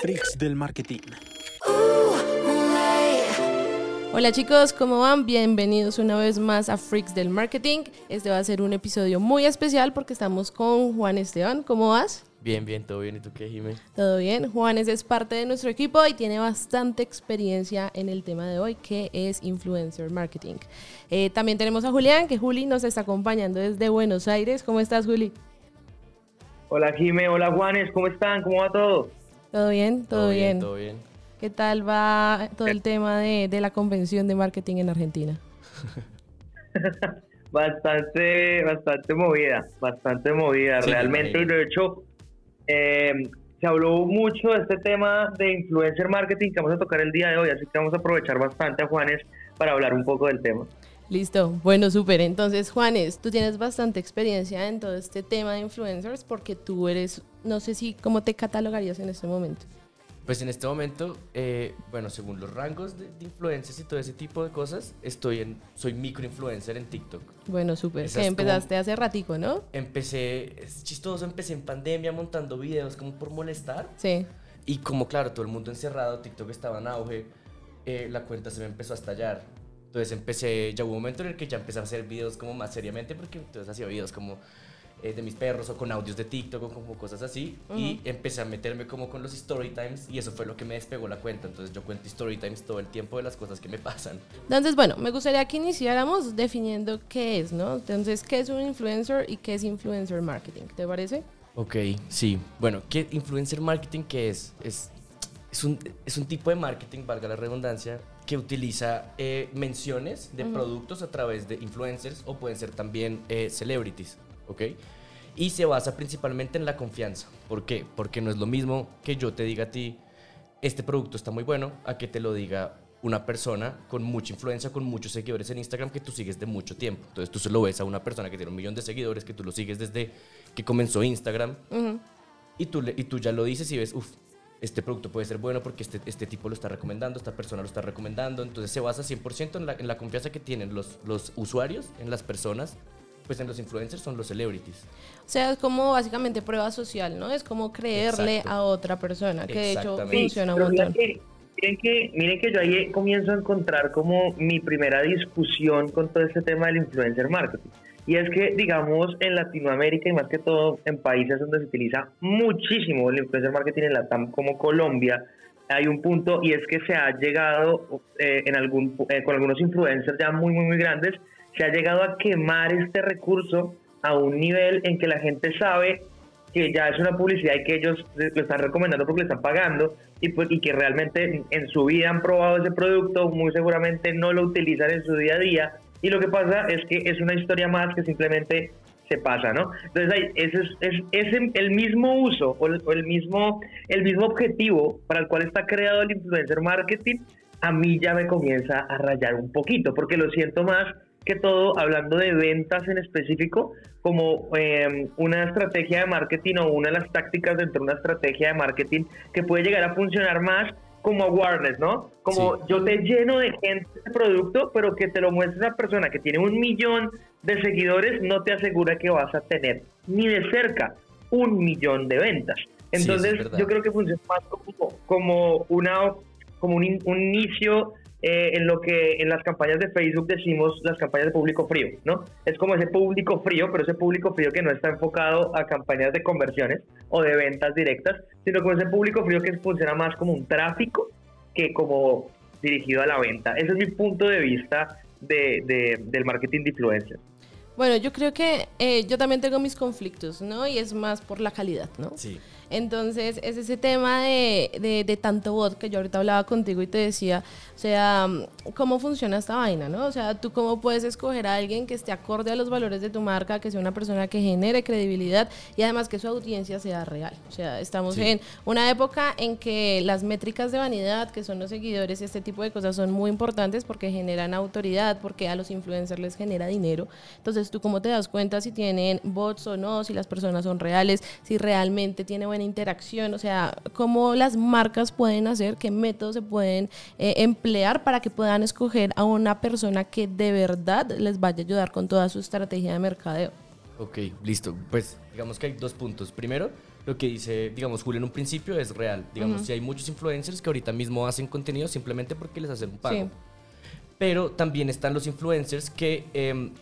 Freaks del Marketing. Hola chicos, ¿cómo van? Bienvenidos una vez más a Freaks del Marketing. Este va a ser un episodio muy especial porque estamos con Juan Esteban. ¿Cómo vas? Bien, bien, todo bien. ¿Y tú qué, Jimé? Todo bien. Juanes es parte de nuestro equipo y tiene bastante experiencia en el tema de hoy, que es influencer marketing. Eh, también tenemos a Julián, que Juli nos está acompañando desde Buenos Aires. ¿Cómo estás, Juli? Hola, Jimé. Hola, Juanes. ¿Cómo están? ¿Cómo va todo? Todo bien, todo, bien. Todo bien. ¿Qué tal va todo el tema de, la convención de marketing en Argentina? bastante, bastante movida, bastante movida, realmente. Y de hecho, eh, se habló mucho de este tema de influencer marketing que vamos a tocar el día de hoy, así que vamos a aprovechar bastante a Juanes para hablar un poco del tema. Listo, bueno, súper. Entonces, Juanes, tú tienes bastante experiencia en todo este tema de influencers porque tú eres, no sé si, ¿cómo te catalogarías en este momento? Pues en este momento, eh, bueno, según los rangos de, influencers y todo ese tipo de cosas, estoy en, soy microinfluencer en TikTok. Bueno, súper. Que empezaste hace ratico, ¿no? Empecé, es chistoso, empecé en pandemia montando videos como por molestar. Sí. Y como claro, todo el mundo encerrado, TikTok estaba en auge, eh, la cuenta se me empezó a estallar. Entonces empecé, ya hubo un momento en el que ya empecé a hacer videos como más seriamente, porque entonces hacía videos como eh, de mis perros o con audios de TikTok o como cosas así. Y empecé a meterme como con los story times y eso fue lo que me despegó la cuenta. Entonces yo cuento story times todo el tiempo de las cosas que me pasan. Entonces, bueno, me gustaría que iniciáramos definiendo qué es, ¿no? Entonces, ¿qué es un influencer y qué es influencer marketing? ¿Te parece? Ok, sí. Bueno, ¿qué influencer marketing qué es? Es, es, un, es un tipo de marketing, valga la redundancia, que utiliza eh, menciones de productos a través de influencers o pueden ser también eh, celebrities. ¿ok? Y se basa principalmente en la confianza. ¿Por qué? Porque no es lo mismo que yo te diga a ti, este producto está muy bueno, a que te lo diga una persona con mucha influencia, con muchos seguidores en Instagram que tú sigues de mucho tiempo. Entonces tú se lo ves a una persona que tiene un millón de seguidores, que tú lo sigues desde que comenzó Instagram, y, tú y tú ya lo dices y ves, uff, este producto puede ser bueno porque este, este tipo lo está recomendando, esta persona lo está recomendando. Entonces se basa 100% en la, en la confianza que tienen los, los usuarios, en las personas pues en los influencers son los celebrities. O sea, es como básicamente prueba social, ¿no? Es como creerle a otra persona, que de hecho funciona un montón. Miren que, miren que yo ahí comienzo a encontrar como mi primera discusión con todo este tema del influencer marketing. Y es que, digamos, en Latinoamérica y más que todo en países donde se utiliza muchísimo el influencer marketing en la TAM como Colombia, hay un punto y es que se ha llegado eh, en algún, eh, con algunos influencers ya muy, muy, muy grandes se ha llegado a quemar este recurso a un nivel en que la gente sabe que ya es una publicidad y que ellos lo están recomendando porque le están pagando y, pues, y que realmente en su vida han probado ese producto, muy seguramente no lo utilizan en su día a día y lo que pasa es que es una historia más que simplemente se pasa, ¿no? Entonces ese es, es, el mismo uso o el, mismo, el mismo objetivo para el cual está creado el influencer marketing, a mí ya me comienza a rayar un poquito porque lo siento más que todo hablando de ventas en específico como em, una estrategia de marketing o una de las tácticas dentro de una estrategia de marketing que puede llegar a funcionar más como awareness, ¿no? Como yo te lleno de gente de producto, pero que te lo muestre una persona que tiene un millón de seguidores no te asegura que vas a tener ni de cerca un millón de ventas. Entonces yo creo que funciona más como, como una como un, un inicio eh, en lo que en las campañas de Facebook decimos las campañas de público frío, ¿no? Es como ese público frío, pero ese público frío que no está enfocado a campañas de conversiones o de ventas directas, sino como ese público frío que funciona más como un tráfico que como dirigido a la venta. Ese es mi punto de vista de, del marketing de influencer. Bueno, yo creo que eh, yo también tengo mis conflictos, ¿no? Y es más por la calidad, ¿no? Sí. Entonces, es ese tema de, de, tanto bot que yo ahorita hablaba contigo y te decía, o sea, ¿cómo funciona esta vaina, no? O sea, tú cómo puedes escoger a alguien que esté acorde a los valores de tu marca, que sea una persona que genere credibilidad y además que su audiencia sea real. O sea, estamos en una época en que las métricas de vanidad, que son los seguidores y este tipo de cosas son muy importantes porque generan autoridad, porque a los influencers les genera dinero. Entonces, tú cómo te das cuenta si tienen bots o no, si las personas son reales, si realmente tiene buena interacción, o sea, cómo las marcas pueden hacer, qué métodos se pueden eh, emplear para que puedan escoger a una persona que de verdad les vaya a ayudar con toda su estrategia de mercadeo. Ok, listo. Pues digamos que hay dos puntos. Primero, lo que dice, digamos, Julio en un principio es real. Digamos, si hay muchos influencers que ahorita mismo hacen contenido simplemente porque les hacen un pago. Pero también están los influencers que em,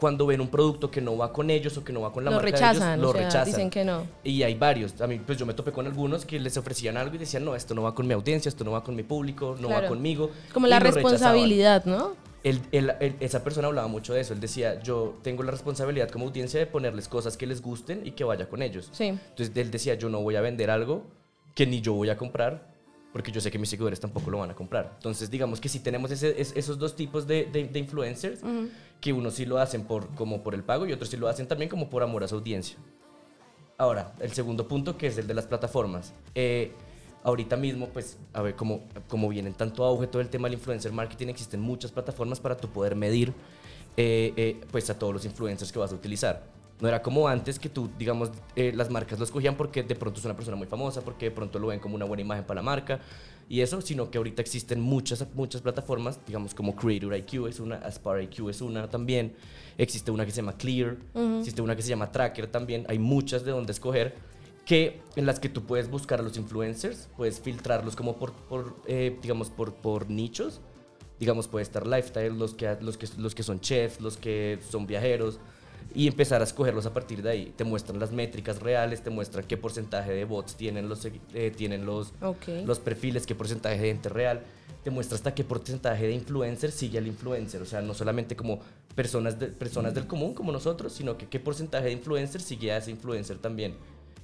cuando ven un producto que no va con ellos o que no va con la marca rechazan, de ellos, lo sea, rechazan. dicen que no. Y hay varios. A mí, pues yo me topé con algunos que les ofrecían algo y decían, no, esto no va con mi audiencia, esto no va con mi público, no va conmigo. Como la rechazaban. responsabilidad, ¿no? Él- él- él- esa persona hablaba mucho de eso. Él decía, yo tengo la responsabilidad como audiencia de ponerles cosas que les gusten y que vaya con ellos. Sí. Entonces él decía, yo no voy a vender algo que ni yo voy a comprar porque yo sé que mis seguidores tampoco lo van a comprar. Entonces digamos que si tenemos ese- es- esos dos tipos de, de- de influencers, que unos sí lo hacen por, como por el pago y otros sí lo hacen también como por amor a su audiencia. Ahora, el segundo punto que es el de las plataformas. Eh, ahorita mismo, pues, a ver, como, como viene en tanto auge todo el tema del influencer marketing, existen muchas plataformas para tú poder medir eh, eh, pues a todos los influencers que vas a utilizar. No era como antes que tú, digamos, eh, las marcas lo escogían porque de pronto es una persona muy famosa, porque de pronto lo ven como una buena imagen para la marca y eso, sino que ahorita existen muchas, muchas plataformas, digamos como Creator IQ es una, Aspire IQ es una también, existe una que se llama Clear, existe una que se llama Tracker también, hay muchas de donde escoger que en las que tú puedes buscar a los influencers, puedes filtrarlos como por, por eh, digamos, por, por nichos, digamos, puede estar lifestyle, los que, los, que, los que son chefs, los que son viajeros, y empezar a escogerlos a partir de ahí. Te muestran las métricas reales, te muestran qué porcentaje de bots tienen los, eh, tienen los, Ok. los perfiles, qué porcentaje de gente real, te muestra hasta qué porcentaje de influencer sigue al influencer, o sea, no solamente como personas, de, personas del común como nosotros, sino que qué porcentaje de influencer sigue a ese influencer también.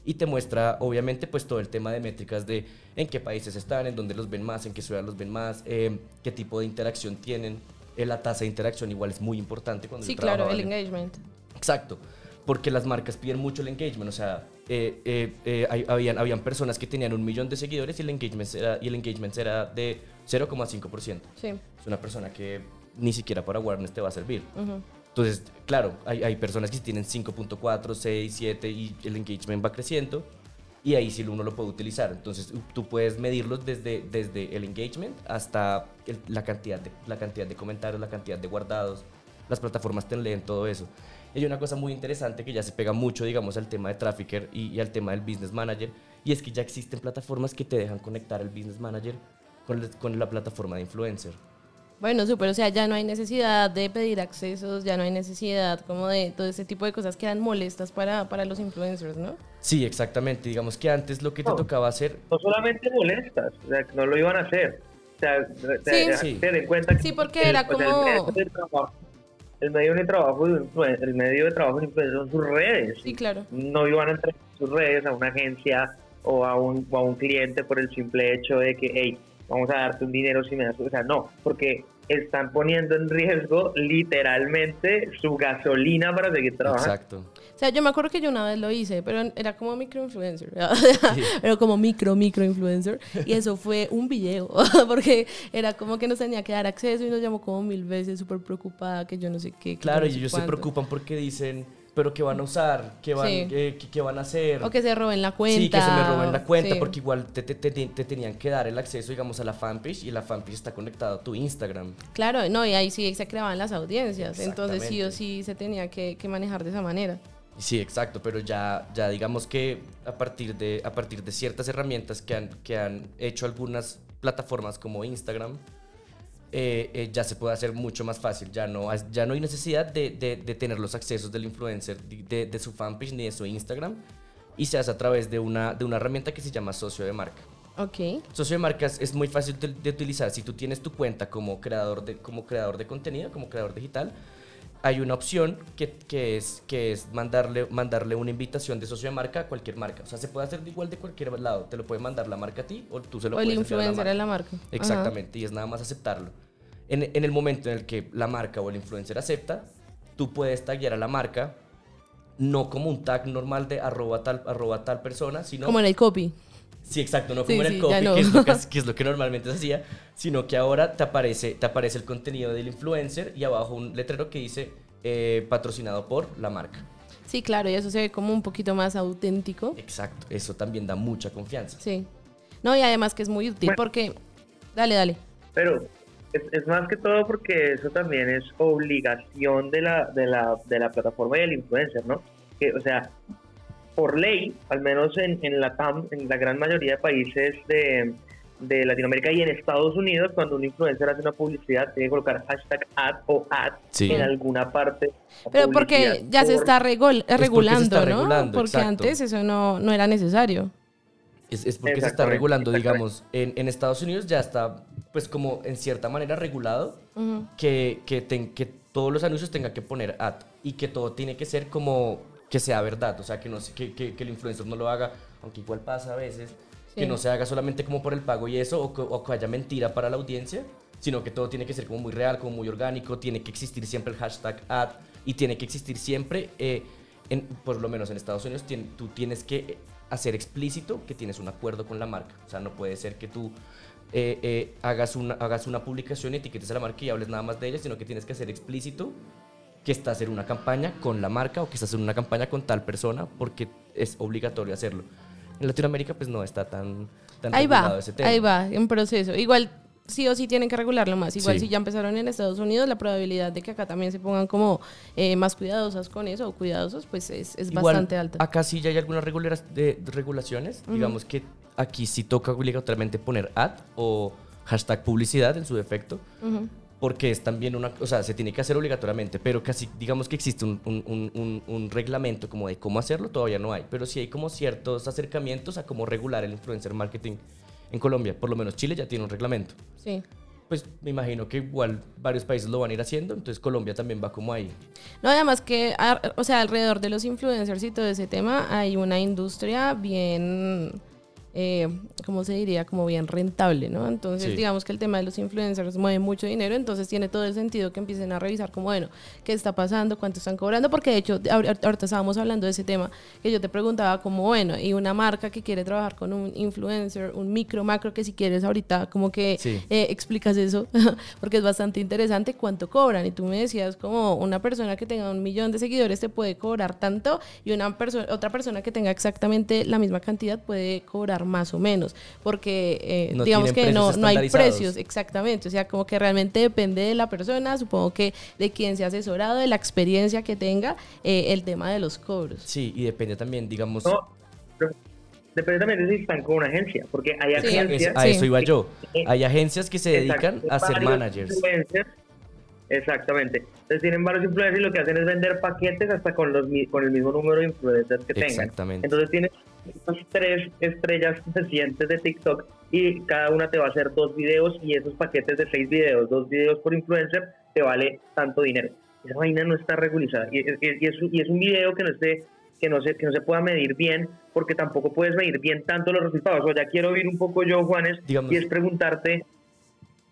Y te muestra, obviamente, pues todo el tema de métricas de en qué países están, en dónde los ven más, en qué ciudad los ven más, eh, qué tipo de interacción tienen. Eh, la tasa de interacción igual es muy importante cuando Sí, yo claro, el en- engagement. Exacto, porque las marcas piden mucho el engagement, o sea, eh, eh, eh, hay- habían, habían personas que tenían un millón de seguidores y el engagement era, y el engagement era de 0,5%. Sí. Es una persona que ni siquiera para awareness te va a servir. Ujú. Entonces, claro, hay, hay personas que tienen 5.4, 6, 7 y el engagement va creciendo y ahí sí uno lo puede utilizar. Entonces, tú puedes medirlos desde, desde el engagement hasta el- la, cantidad de, la cantidad de comentarios, la cantidad de guardados. Las plataformas te leen todo eso. Y hay una cosa muy interesante que ya se pega mucho, digamos, al tema de Trafficker y, y al tema del Business Manager, y es que ya existen plataformas que te dejan conectar el Business Manager con, el- con la plataforma de influencer. Bueno, súper, o sea, ya no hay necesidad de pedir accesos, ya no hay necesidad como de todo ese tipo de cosas que eran molestas para, para los influencers, ¿no? Sí, exactamente. Digamos que antes lo que te No. tocaba hacer No solamente molestas, o sea, que no lo iban a hacer. O sea, te- Sí. ten en cuenta que Sí, porque era o sea, como- el trabajo, el medio de trabajo de el medio de trabajo de un influencer son sus redes. Sí, claro. No iban a entrar sus redes a una agencia o a un, o a un cliente por el simple hecho de que, hey, vamos a darte un dinero si me das. O sea, no, porque están poniendo en riesgo literalmente su gasolina para seguir trabajando. Exacto. O sea, yo me acuerdo que yo una vez lo hice, pero era como microinfluencer, pero como micro, microinfluencer. Y eso fue un video, porque era como que nos tenía que dar acceso y nos llamó como mil veces, súper preocupada, que yo no sé qué. que Claro, no y ellos se preocupan porque dicen, pero ¿qué van a usar? ¿Qué van, Sí. eh, van a hacer? O que se roben la cuenta. Sí, que se me roben la cuenta sí. porque igual te, te- te- te tenían que dar el acceso, digamos, a la fanpage y la fanpage está conectada a tu Instagram. Claro, no, y ahí sí se creaban las audiencias. Entonces sí o sí se tenía que, que manejar de esa manera. Sí, exacto, pero ya, ya digamos que a partir, de, a partir de ciertas herramientas que han, que han hecho algunas plataformas como Instagram, eh, eh, ya se puede hacer mucho más fácil. Ya no, ya no hay necesidad de, de- de tener los accesos del influencer de, de- su fanpage ni de su Instagram y se hace a través de una, de una herramienta que se llama socio de marca. Ok. Socio de marcas es muy fácil de, de utilizar. Si tú tienes tu cuenta como creador de, como creador de contenido, como creador digital, hay una opción que, que es, que es mandarle, mandarle una invitación de socio de marca a cualquier marca. O sea, se puede hacer de igual de cualquier lado. Te lo puede mandar la marca a ti o tú se lo O el puedes enviar a la influencer marca. la marca. Ajá. Exactamente, y es nada más aceptarlo. En, en el momento en el que la marca o el influencer acepta, tú puedes taggear a la marca, no como un tag normal de arroba tal, arroba tal persona, sino... Como en el copy. Sí, exacto, no Sí, como en sí, el copy, no. que, es lo que, que es lo que normalmente se hacía, sino que ahora te aparece, te aparece el contenido del influencer y abajo un letrero que dice eh, patrocinado por la marca. Sí, claro, y eso se ve como un poquito más auténtico. Exacto, eso también da mucha confianza. Sí. No, y además que es muy útil Bueno. porque... Dale, dale. Pero es, es más que todo porque eso también es obligación de la, de la, de la plataforma y del influencer, ¿no? Que, o sea, por ley, al menos en, en la TAM, en la gran mayoría de países de, de Latinoamérica y en Estados Unidos, cuando un influencer hace una publicidad, tiene que colocar hashtag ad o ad Sí. en alguna parte. Pero porque ya se está regul- se regulando, está ¿no? regulando, porque exacto. antes eso no, no era necesario. Es, es porque se está regulando, digamos, en, en Estados Unidos ya está, pues como en cierta manera regulado que, que, ten- que todos los anuncios tengan que poner ad y que todo tiene que ser como que sea verdad, o sea, que, no, que, que, que el influencer no lo haga, aunque igual pasa a veces, que Sí. no se haga solamente como por el pago y eso, o que, o que haya mentira para la audiencia, sino que todo tiene que ser como muy real, como muy orgánico, tiene que existir siempre el hashtag ad y tiene que existir siempre, eh, en, por lo menos en Estados Unidos, tien- tú tienes que hacer explícito que tienes un acuerdo con la marca, o sea, no puede ser que tú eh, eh, hagas, una, hagas una publicación y etiquetes a la marca y hables nada más de ella, sino que tienes que hacer explícito que estás en una campaña con la marca o que estás en una campaña con tal persona porque es obligatorio hacerlo. En Latinoamérica pues no está tan, tan Ahí regulado va, ese tema. ahí va, en proceso. Igual sí o sí tienen que regularlo más. Igual Sí. si ya empezaron en Estados Unidos, la probabilidad de que acá también se pongan como eh, más cuidadosas con eso o cuidadosos, pues es, es Igual, bastante alta. Acá sí ya hay algunas de, regulaciones. Digamos que aquí sí toca obligatoriamente poner ad o hashtag publicidad en su defecto. Ujú. Porque es también una, o sea, se tiene que hacer obligatoriamente, pero casi, digamos que existe un, un- un- un- reglamento como de cómo hacerlo, todavía no hay, pero sí hay como ciertos acercamientos a cómo regular el influencer marketing en Colombia, por lo menos Chile ya tiene un reglamento. Sí. Pues me imagino que igual varios países lo van a ir haciendo, entonces Colombia también va como ahí. No, además que, o sea, alrededor de los influencers y todo ese tema hay una industria bien, eh, ¿cómo se diría? Como bien rentable, ¿no? Entonces, Sí. digamos que el tema de los influencers mueve mucho dinero, entonces tiene todo el sentido que empiecen a revisar como, bueno, ¿qué está pasando? ¿Cuánto están cobrando? Porque de hecho, ahor- ahorita estábamos hablando de ese tema, que yo te preguntaba como, bueno, y una marca que quiere trabajar con un influencer, un micro, macro, que si quieres ahorita como que Sí. eh, explicas eso, porque es bastante interesante cuánto cobran. Y tú me decías como una persona que tenga un millón de seguidores te puede cobrar tanto y una persona, otra persona que tenga exactamente la misma cantidad puede cobrar más o menos, porque eh, No digamos que no, no hay precios, exactamente. O sea, como que realmente depende de la persona, supongo que de quién se ha asesorado, de la experiencia que tenga, eh, el tema de los cobros. Sí, y depende también, digamos... No, depende también de si están con una agencia, porque hay Sí. Agencias... a eso iba yo. Hay agencias que se dedican Exacto, a ser managers. influencers. Exactamente. Entonces tienen varios influencers y lo que hacen es vender paquetes hasta con los con el mismo número de influencers que tengan. Exactamente. Entonces tienes estas tres estrellas recientes de TikTok y cada una te va a hacer dos videos y esos paquetes de seis videos, dos videos por influencer, te vale tanto dinero. Esa vaina no está regularizada y, es- y es, y es un video que no esté que no se que no se pueda medir bien porque tampoco puedes medir bien tanto los resultados. O ya quiero oír un poco yo, Juanes, Digamos- y es preguntarte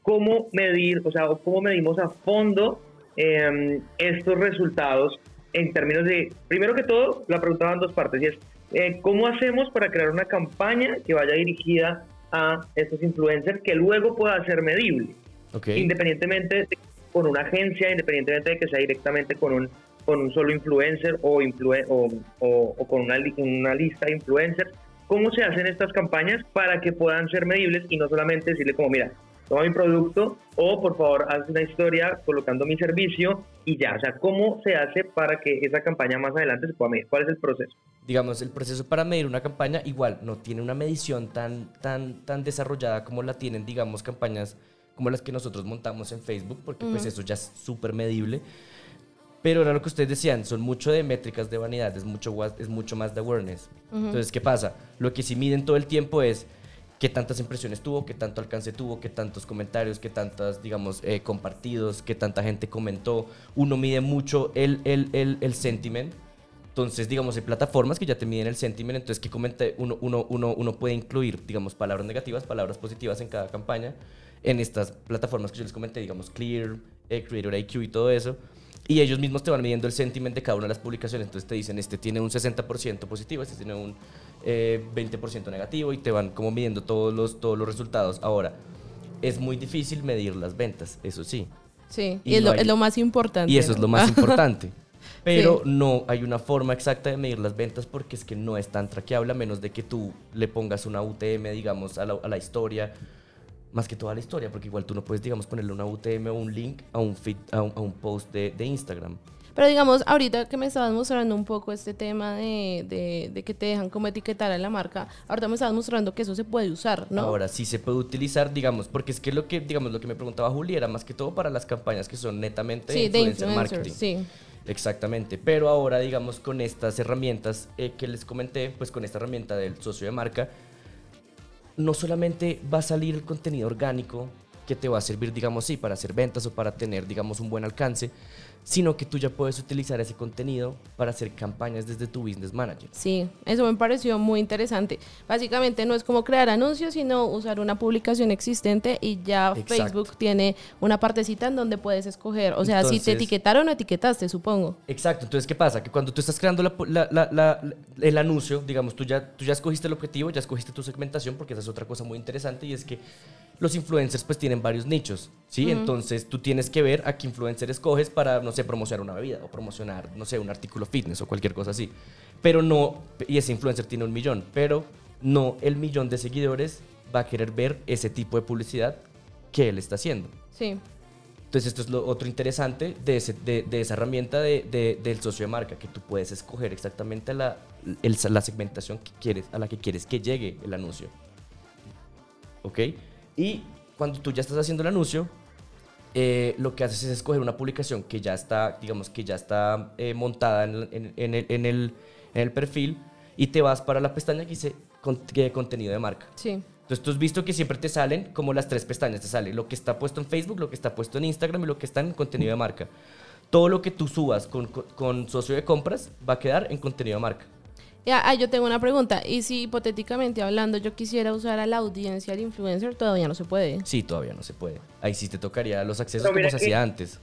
cómo medir, o sea, cómo medimos a fondo eh, estos resultados en términos de, primero que todo, la pregunta va en dos partes, y es, eh, ¿cómo hacemos para crear una campaña que vaya dirigida a estos influencers que luego pueda ser medible? Ok. Independientemente de, con una agencia, independientemente de que sea directamente con un, con un solo influencer o, influe- o, o- o con una, una lista de influencers, ¿cómo se hacen estas campañas para que puedan ser medibles y no solamente decirle como, mira, toma mi producto o por favor haz una historia colocando mi servicio y ya, o sea, ¿cómo se hace para que esa campaña más adelante se pueda medir? ¿Cuál es el proceso? digamos, el proceso para medir una campaña igual no tiene una medición tan, tan, tan desarrollada como la tienen, digamos, campañas como las que nosotros montamos en Facebook, porque pues eso ya es súper medible. Pero era lo que ustedes decían, son mucho de métricas de vanidad, es mucho, es mucho más de awareness. Entonces, ¿qué pasa? Lo que sí miden todo el tiempo es qué tantas impresiones tuvo, qué tanto alcance tuvo, qué tantos comentarios, qué tantas, digamos, eh, compartidos, qué tanta gente comentó. Uno mide mucho el, el, el, el sentiment. Entonces, digamos, hay plataformas que ya te miden el sentiment, entonces que comente, uno, uno, uno, uno puede incluir, digamos, palabras negativas, palabras positivas en cada campaña, en estas plataformas que yo les comenté, digamos, Clear, eh, Creator IQ y todo eso, y ellos mismos te van midiendo el sentiment de cada una de las publicaciones, entonces te dicen, este tiene un 60% positivo, este tiene un eh, 20% negativo, y te van como midiendo todos los, todos los resultados. Ahora, es muy difícil medir las ventas, eso sí. Sí, Y y, es, no lo, hay- es lo más importante. Y eso es ¿no? lo más importante. Pero no hay una forma exacta de medir las ventas porque es que no es tan traqueable a menos de que tú le pongas una UTM, digamos, a la, a la historia. Más que toda la historia, porque igual tú no puedes, digamos, ponerle una UTM o un link a un, feed, a un, a un post de, de Instagram. Pero digamos, ahorita que me estabas mostrando un poco este tema de, de, de, que te dejan como etiquetar a la marca, ahorita me estabas mostrando que eso se puede usar, ¿no? Ahora sí se puede utilizar, digamos, porque es que lo que, digamos, lo que me preguntaba Juli era más que todo para las campañas que son netamente sí, de influencer, marketing. Sí. Exactamente, pero ahora digamos con estas herramientas eh, que les comenté, pues con esta herramienta del socio de marca, no solamente va a salir el contenido orgánico que te va a servir, digamos, sí, para hacer ventas o para tener, digamos, un buen alcance, sino que tú ya puedes utilizar ese contenido para hacer campañas desde tu business manager. Sí, eso me pareció muy interesante. Básicamente no es como crear anuncios, sino usar una publicación existente y ya Exacto. Facebook tiene una partecita en donde puedes escoger. O sea, si te etiquetaron o etiquetaste, supongo. Exacto, entonces, ¿qué pasa? Que cuando tú estás creando la- la- la- la- el anuncio, digamos, tú ya, tú ya escogiste el objetivo, ya escogiste tu segmentación, porque esa es otra cosa muy interesante y es que los influencers pues tienen varios nichos, ¿sí? Entonces tú tienes que ver a qué influencer escoges para, no sé, promocionar una bebida o promocionar, no sé, un artículo fitness o cualquier cosa así. Pero no, y ese influencer tiene un millón, pero no el millón de seguidores va a querer ver ese tipo de publicidad que él está haciendo. Sí. Entonces esto es lo otro interesante de, ese- de, de esa herramienta de- de- del socio de marca, que tú puedes escoger exactamente la, el- la segmentación que quieres, a la que quieres que llegue el anuncio. ¿Ok? Y cuando tú ya estás haciendo el anuncio, eh, lo que haces es escoger una publicación que ya está, digamos, que ya está eh, montada en, el- en- en el, en el- en el perfil y te vas para la pestaña que dice con- que contenido de marca. Sí. Entonces tú has visto que siempre te salen como las tres pestañas, te sale lo que está puesto en Facebook, lo que está puesto en Instagram y lo que está en contenido de marca. Todo lo que tú subas con, con- con socio de compras va a quedar en contenido de marca. Ya, ah, yo tengo una pregunta. ¿Y si hipotéticamente hablando yo quisiera usar a la audiencia del influencer, todavía no se puede? Sí, todavía no se puede. Ahí sí te tocaría los accesos como se que- hacía antes.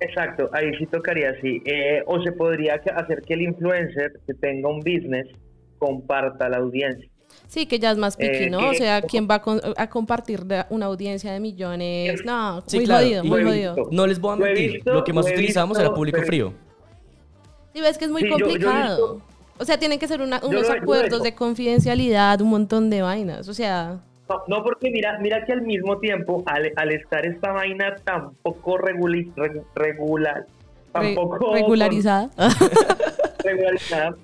Exacto, ahí sí tocaría así. Eh, o se podría hacer que el influencer que tenga un business comparta la audiencia. Sí, que ya es más picky, Eh, ¿no? O sea, ¿quién va a, con- a compartir una audiencia de millones? No, Sí, muy claro, jodido, muy jodido. visto. No les voy a Lo mentir. visto, lo que más lo utilizamos visto, era público pero- frío. Y ves que es muy Sí, yo- yo complicado. visto- o sea, tienen que ser una- unos acuerdos de confidencialidad, un montón de vainas. O sea, No, no, porque mira, mira que al mismo tiempo, al, al estar esta vaina tan poco reguli- regu- regular, re- tampoco regularizada. regularizada,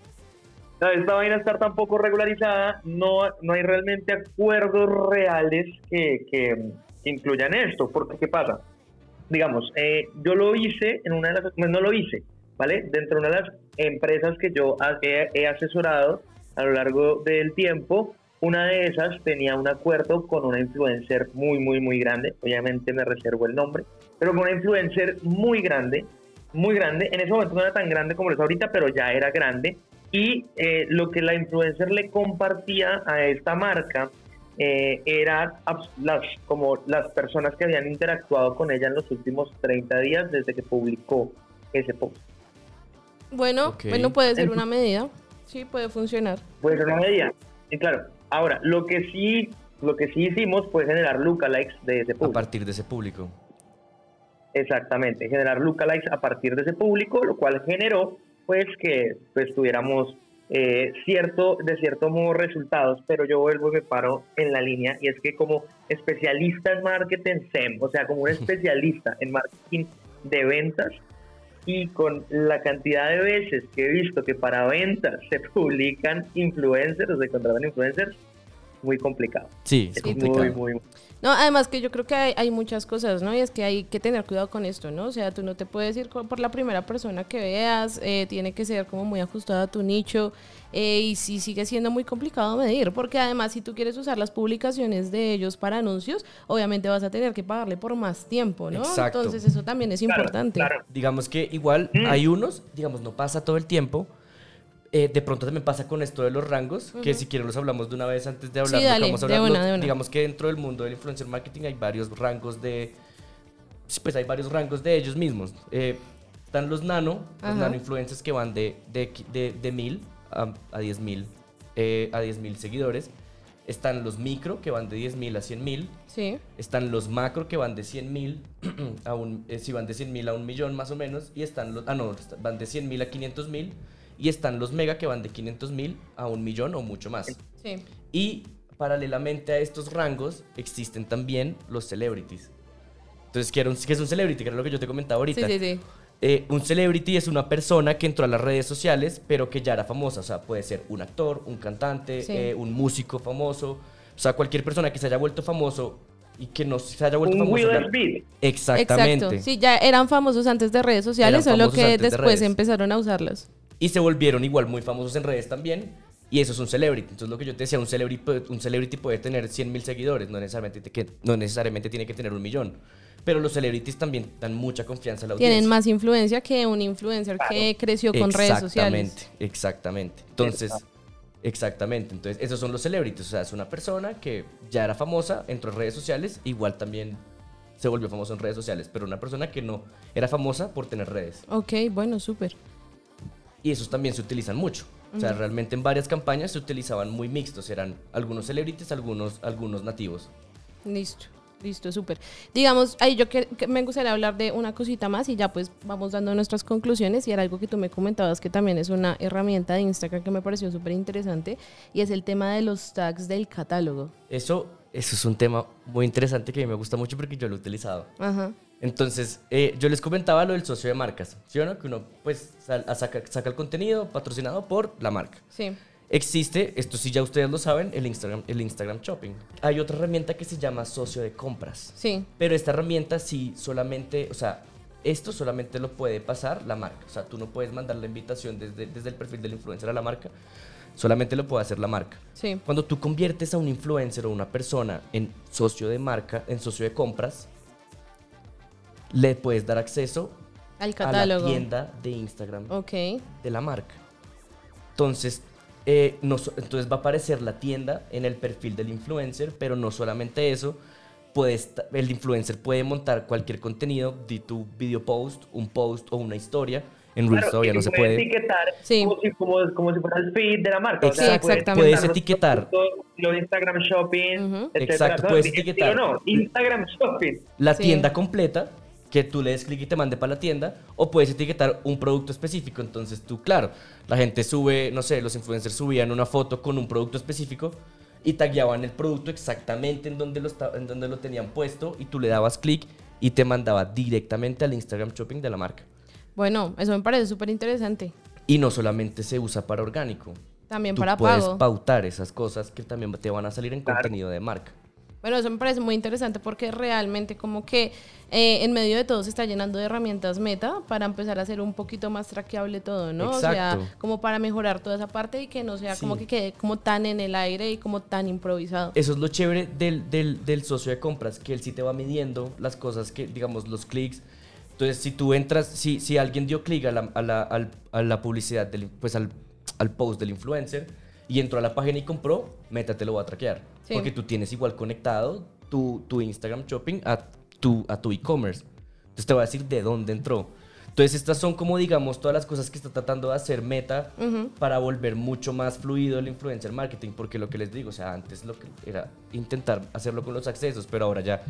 no, esta vaina estar tan poco regularizada, no, no hay realmente acuerdos reales que, que- que incluyan esto. Porque, ¿qué pasa? Digamos, eh, yo lo hice en una de las, no lo hice, Dentro de una de las empresas que yo he, asesorado a lo largo del tiempo, una de esas tenía un acuerdo con una influencer muy, muy, muy grande. Obviamente me reservo el nombre, pero con una influencer muy grande, muy grande. En ese momento no era tan grande como lo es ahorita, pero ya era grande. Y eh, lo que la influencer le compartía a esta marca eh, eran las, como las personas que habían interactuado con ella en los últimos 30 días desde que publicó ese post. Bueno, bueno, puede ser una medida. Sí, puede funcionar. Puede ser una medida. Y claro, ahora, lo que sí, lo que sí hicimos fue generar lookalikes de ese A público. partir de ese público. Exactamente, generar lookalikes a partir de ese público, lo cual generó pues que pues tuviéramos eh, cierto, de cierto modo resultados, pero yo vuelvo y me paro en la línea y es que como especialista en marketing SEM, o sea, como un especialista en marketing de ventas y con la cantidad de veces que he visto que para ventas se publican influencers se contratan influencers, muy complicado. Sí, es Sí, complicado. Muy, muy, No, además que yo creo que hay, hay muchas cosas, ¿no? Y es que hay que tener cuidado con esto, ¿no? O sea, tú no te puedes ir por la primera persona que veas, eh, tiene que ser como muy ajustado a tu nicho eh, y sí sigue siendo muy complicado medir, porque además si tú quieres usar las publicaciones de ellos para anuncios, obviamente vas a tener que pagarle por más tiempo, ¿no? Exacto. Entonces eso también es Claro, importante. claro. Digamos que igual hay unos, digamos, no pasa todo el tiempo. Eh, de pronto también pasa con esto de los rangos, que si quieren los hablamos de una vez antes de hablar. Sí, dale, vamos a de hablar. una, Los- de una. Digamos que dentro del mundo del influencer marketing hay varios rangos de... Pues hay varios rangos de ellos mismos. Eh, están los nano, los nano influencers que van de, de, de, de 1000 a, a 10.000 eh, a 10.000 seguidores. Están los micro que van de 10.000 a 100.000. Sí. Están los macro que van de 100 mil a un, eh, sí, van de 100 mil a un millón más o menos. Y están los, ah, no, van de 100 mil a 500 mil. Y están los mega que van de 500 mil a un millón o mucho más. Sí. Y paralelamente a estos rangos existen también los celebrities. Entonces, ¿qué, era un- qué es un celebrity? Que era lo que yo te comentaba ahorita. Sí, sí, sí. eh, un celebrity es una persona que entró a las redes sociales, pero que ya era famosa. O sea, puede ser un actor, un cantante, Sí. eh, un músico famoso. O sea, cualquier persona que se haya vuelto famoso y que no se haya vuelto Un famoso. Smith. Exactamente. Exacto. Sí, ya eran famosos antes de redes sociales, Eran solo que de después redes. empezaron a usarlas. Y se volvieron igual muy famosos en redes también. Y eso es un celebrity. Entonces, lo que yo te decía, un celebrity, puede- un celebrity puede tener 100 mil seguidores, no necesariamente, te- que, no necesariamente tiene que tener un millón. Pero los celebrities también dan mucha confianza a la audiencia. Tienen más influencia que un influencer que creció con redes sociales. Exactamente, exactamente. Entonces, exactamente. Entonces, esos son los celebrities. O sea, es una persona que ya era famosa, entró en redes sociales, igual también se volvió famoso en redes sociales, pero una persona que no era famosa por tener redes. Ok, bueno, súper. Y esos también se utilizan mucho. O sea, realmente en varias campañas se utilizaban muy mixtos. Eran algunos celebrities, algunos, algunos nativos. Listo, listo, súper. Digamos, ahí yo que, que me gustaría hablar de una cosita más y ya pues vamos dando nuestras conclusiones y era algo que tú me comentabas que también es una herramienta de Instagram que me pareció súper interesante y es el tema de los tags del catálogo. Eso, eso es un tema muy interesante que a mí me gusta mucho porque yo lo he utilizado. Ajá. Entonces, eh, yo les comentaba lo del socio de marcas, ¿sí o no? Que uno pues sal- a saca, saca el contenido patrocinado por la marca. Sí. Existe, esto sí ya ustedes lo saben, el Instagram, el Instagram Shopping. Hay otra herramienta que se llama socio de compras. Sí. Pero esta herramienta sí solamente, o sea, esto solamente lo puede pasar la marca. O sea, tú no puedes mandar la invitación desde, desde el perfil del influencer a la marca, solamente lo puede hacer la marca. Sí. Cuando tú conviertes a un influencer o una persona en socio de marca, en socio de compras, le puedes dar acceso Al a la catálogo. tienda de Instagram Ok. de la marca. Entonces, eh, no entonces va a aparecer la tienda en el perfil del influencer, pero no solamente eso, puedes, el influencer puede montar cualquier contenido, di tu video post, un post o una historia. En Reels Claro, todavía no se puedes puede. etiquetar Sí. como, si, como, como si fuera el feed de la marca. Sí, puedes exactamente. Puedes los etiquetar. productos, Lo de Instagram Shopping, Ujú. etcétera. Exacto, puedes etiquetar. No, Instagram Shopping. la Sí. tienda completa, que tú le des clic y te mande para la tienda, o puedes etiquetar un producto específico. Entonces tú, claro, la gente sube, no sé, los influencers subían una foto con un producto específico y tagueaban el producto exactamente en donde lo, en donde lo tenían puesto y tú le dabas clic y te mandaba directamente al Instagram Shopping de la marca. Bueno, eso me parece súper interesante. Y no solamente se usa para orgánico. También Tú para puedes pago. pautar esas cosas que también te van a salir en Claro. contenido de marca. Bueno, eso me parece muy interesante porque realmente como que eh, en medio de todo se está llenando de herramientas meta para empezar a hacer un poquito más traqueable todo, ¿no? O Exacto. sea, como para mejorar toda esa parte y que no sea como Sí. que quede como tan en el aire y como tan improvisado. Eso es lo chévere del, del, del socio de compras, que él sí te va midiendo las cosas que, digamos, los clics. Entonces, si tú entras, si, si alguien dio clic a la, a la, a la publicidad, del, pues al, al post del influencer y entró a la página y compró, Meta te lo va a traquear. Sí. Porque tú tienes igual conectado tu, tu Instagram Shopping a tu a tu e-commerce. Entonces te va a decir de dónde entró. Entonces estas son como digamos todas las cosas que está tratando de hacer Meta para volver mucho más fluido el influencer marketing, porque lo que les digo, o sea, antes lo que era intentar hacerlo con los accesos, pero ahora ya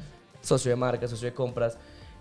socio de marcas, socio de compras.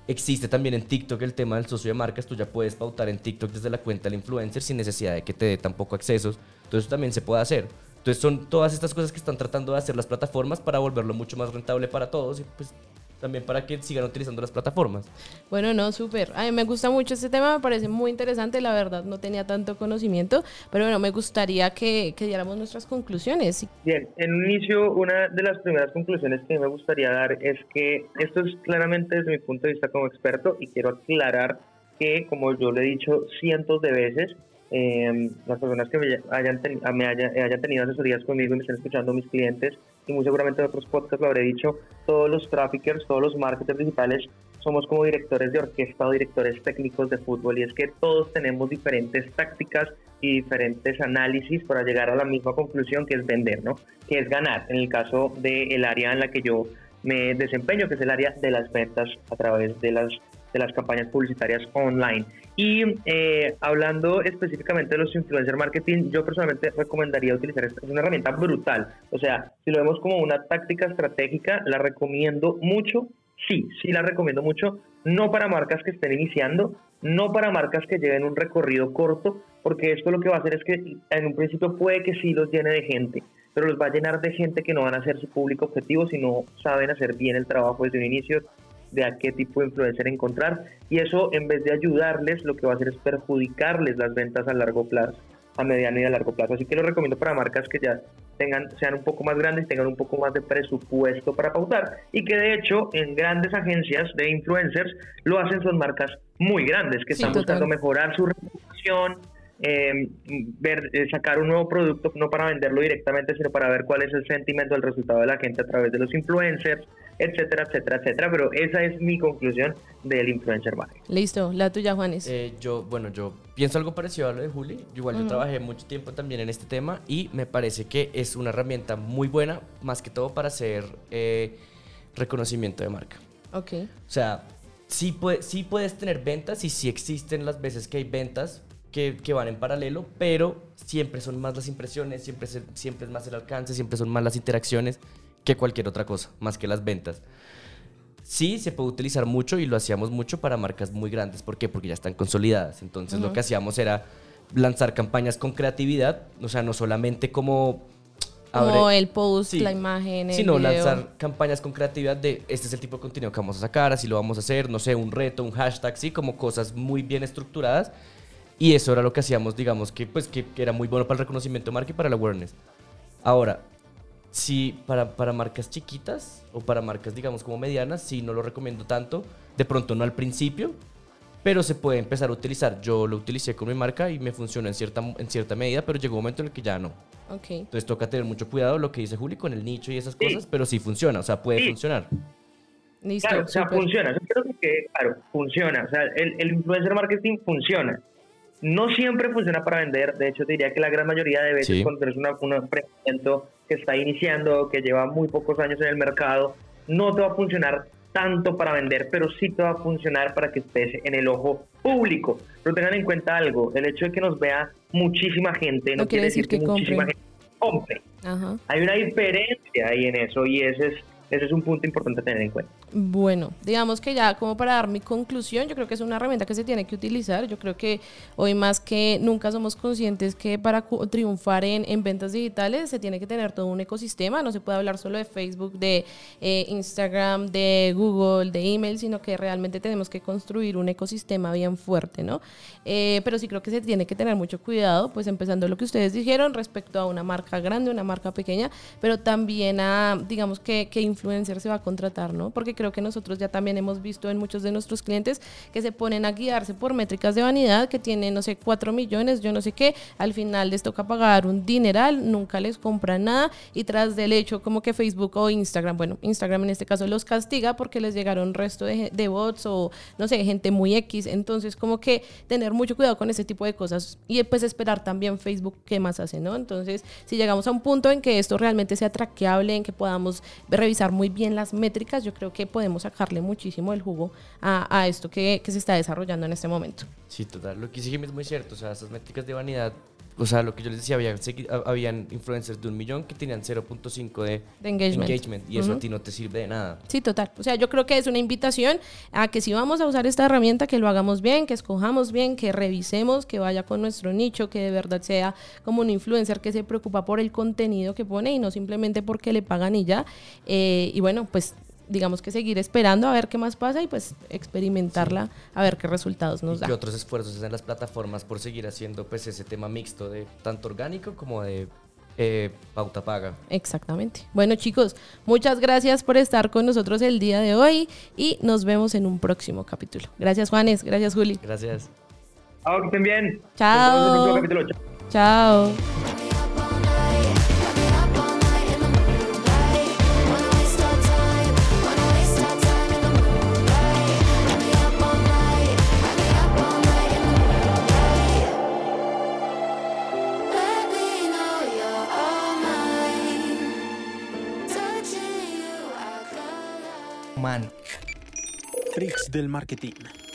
Existe también en TikTok el tema del socio de marcas, tú ya puedes pautar en TikTok desde la cuenta del influencer sin necesidad de que te dé tampoco accesos. Entonces también se puede hacer. Entonces son todas estas cosas que están tratando de hacer las plataformas para volverlo mucho más rentable para todos y pues también para que sigan utilizando las plataformas. Bueno, no, súper. A mí me gusta mucho este tema, me parece muy interesante, la verdad no tenía tanto conocimiento, pero bueno, me gustaría que, que diéramos nuestras conclusiones. Bien, en un inicio, una de las primeras conclusiones que me gustaría dar es que esto es claramente desde mi punto de vista como experto y quiero aclarar que, como yo le he dicho cientos de veces, eh, las personas que me hayan, ten- me haya- hayan tenido asesorías conmigo y me estén escuchando, mis clientes, y muy seguramente en otros podcasts lo habré dicho, todos los traffickers, todos los marketers digitales somos como directores de orquesta o directores técnicos de fútbol y es que todos tenemos diferentes tácticas y diferentes análisis para llegar a la misma conclusión que es vender, ¿no? Que es ganar, en el caso del área en la que yo me desempeño, que es el área de las ventas a través de las, de las campañas publicitarias online. Y eh, hablando específicamente de los influencer marketing, yo personalmente recomendaría utilizar esta, es una herramienta brutal. O sea, si lo vemos como una táctica estratégica, la recomiendo mucho. Sí, sí la recomiendo mucho. No para marcas que estén iniciando, no para marcas que lleven un recorrido corto, porque esto lo que va a hacer es que en un principio puede que sí los llene de gente, pero los va a llenar de gente que no van a ser su público objetivo si no saben hacer bien el trabajo desde un inicio de a qué tipo de influencer encontrar y eso en vez de ayudarles lo que va a hacer es perjudicarles las ventas a largo plazo, a mediano y a largo plazo. Así que lo recomiendo para marcas que ya tengan, sean un poco más grandes, tengan un poco más de presupuesto para pautar y que de hecho en grandes agencias de influencers lo hacen son marcas muy grandes que están buscando mejorar su reputación, eh, ver, eh, sacar un nuevo producto, no para venderlo directamente, sino para ver cuál es el sentimiento, el resultado de la gente a través de los influencers, etcétera, etcétera, etcétera. Pero esa es mi conclusión del influencer marketing. Listo, la tuya, Juanes. Eh, yo, bueno, yo pienso algo parecido a lo de Juli. Igual yo trabajé mucho tiempo también en este tema y me parece que es una herramienta muy buena, más que todo para hacer reconocimiento de marca. Ok. O sea, sí, puede, sí puedes tener ventas y sí existen las veces que hay ventas, que, que, van en paralelo, pero siempre son más las impresiones, siempre, siempre es más el alcance, siempre son más las interacciones que cualquier otra cosa, más que las ventas. Sí, se puede utilizar mucho y lo hacíamos mucho para marcas muy grandes. ¿Por qué? Porque ya están consolidadas. Entonces lo que hacíamos era lanzar campañas con creatividad, o sea, no solamente como... Como el post, la imagen, el Sino lanzar campañas con creatividad de este es el tipo de contenido que vamos a sacar, así lo vamos a hacer, no sé, un reto, un hashtag, sí, como cosas muy bien estructuradas y eso era lo que hacíamos, digamos, que, pues, que, era muy bueno para el reconocimiento de marca y para la awareness. Ahora, si para, para marcas chiquitas o para marcas, digamos, como medianas, sí no lo recomiendo tanto. De pronto no al principio, pero se puede empezar a utilizar. Yo lo utilicé con mi marca y me funcionó en cierta, en cierta medida, pero llegó un momento en el que ya no. Okay. Entonces toca tener mucho cuidado lo que dice Juli con el nicho y esas cosas, pero sí funciona, o sea, puede funcionar. Listo, claro, o sea, funciona. Yo creo que, claro, funciona. O sea, el, el influencer marketing funciona. No siempre funciona para vender, de hecho diría que la gran mayoría de veces cuando eres un emprendimiento que está iniciando, que lleva muy pocos años en el mercado, no te va a funcionar tanto para vender, pero sí te va a funcionar para que estés en el ojo público. Pero tengan en cuenta algo, el hecho de que nos vea muchísima gente no, quiere decir, que, muchísima gente compre. Hay una diferencia ahí en eso y ese es ese es un punto importante a tener en cuenta. Bueno, digamos que ya como para dar mi conclusión, yo creo que es una herramienta que se tiene que utilizar. Yo creo que hoy más que nunca somos conscientes que para triunfar en, en ventas digitales se tiene que tener todo un ecosistema. No se puede hablar solo de Facebook, de eh, Instagram, de Google, de email, sino que realmente tenemos que construir un ecosistema bien fuerte, ¿no? Eh, pero sí creo que se tiene que tener mucho cuidado, pues empezando lo que ustedes dijeron respecto a una marca grande, una marca pequeña, pero también a, digamos que, que influencer se va a contratar, ¿no? Porque creo que nosotros ya también hemos visto en muchos de nuestros clientes que se ponen a guiarse por métricas de vanidad que tienen, no sé, 4 millones, yo no sé qué, al final les toca pagar un dineral, nunca les compran nada y tras del hecho como que Facebook o Instagram, bueno, Instagram en este caso los castiga porque les llegaron resto de, de bots o no sé, gente muy X, entonces como que tener mucho cuidado con ese tipo de cosas y pues esperar también Facebook qué más hace, ¿no? Entonces, si llegamos a un punto en que esto realmente sea traqueable, en que podamos revisar muy bien las métricas, yo creo que podemos sacarle muchísimo el jugo a, esto que, se está desarrollando en este momento. Sí, total. Lo que sí es muy cierto. O sea, esas métricas de vanidad o sea, lo que yo les decía, había, habían influencers de un millón que tenían 0.5 de, engagement. y eso a ti no te sirve de nada. Sí, total. O sea, yo creo que es una invitación a que si vamos a usar esta herramienta, que lo hagamos bien, que escojamos bien, que revisemos, que vaya con nuestro nicho, que de verdad sea como un influencer que se preocupa por el contenido que pone y no simplemente porque le pagan y ya. Eh, y bueno, pues digamos que seguir esperando a ver qué más pasa y pues experimentarla a ver qué resultados nos y da. ¿Qué otros esfuerzos hacen las plataformas por seguir haciendo pues ese tema mixto de tanto orgánico como de eh, pauta paga? Exactamente. Bueno chicos, muchas gracias por estar con nosotros el día de hoy y nos vemos en un próximo capítulo. Gracias Juanes, gracias Juli. Gracias. Chao, que estén bien. Chao. Chao. Freaks del marketing.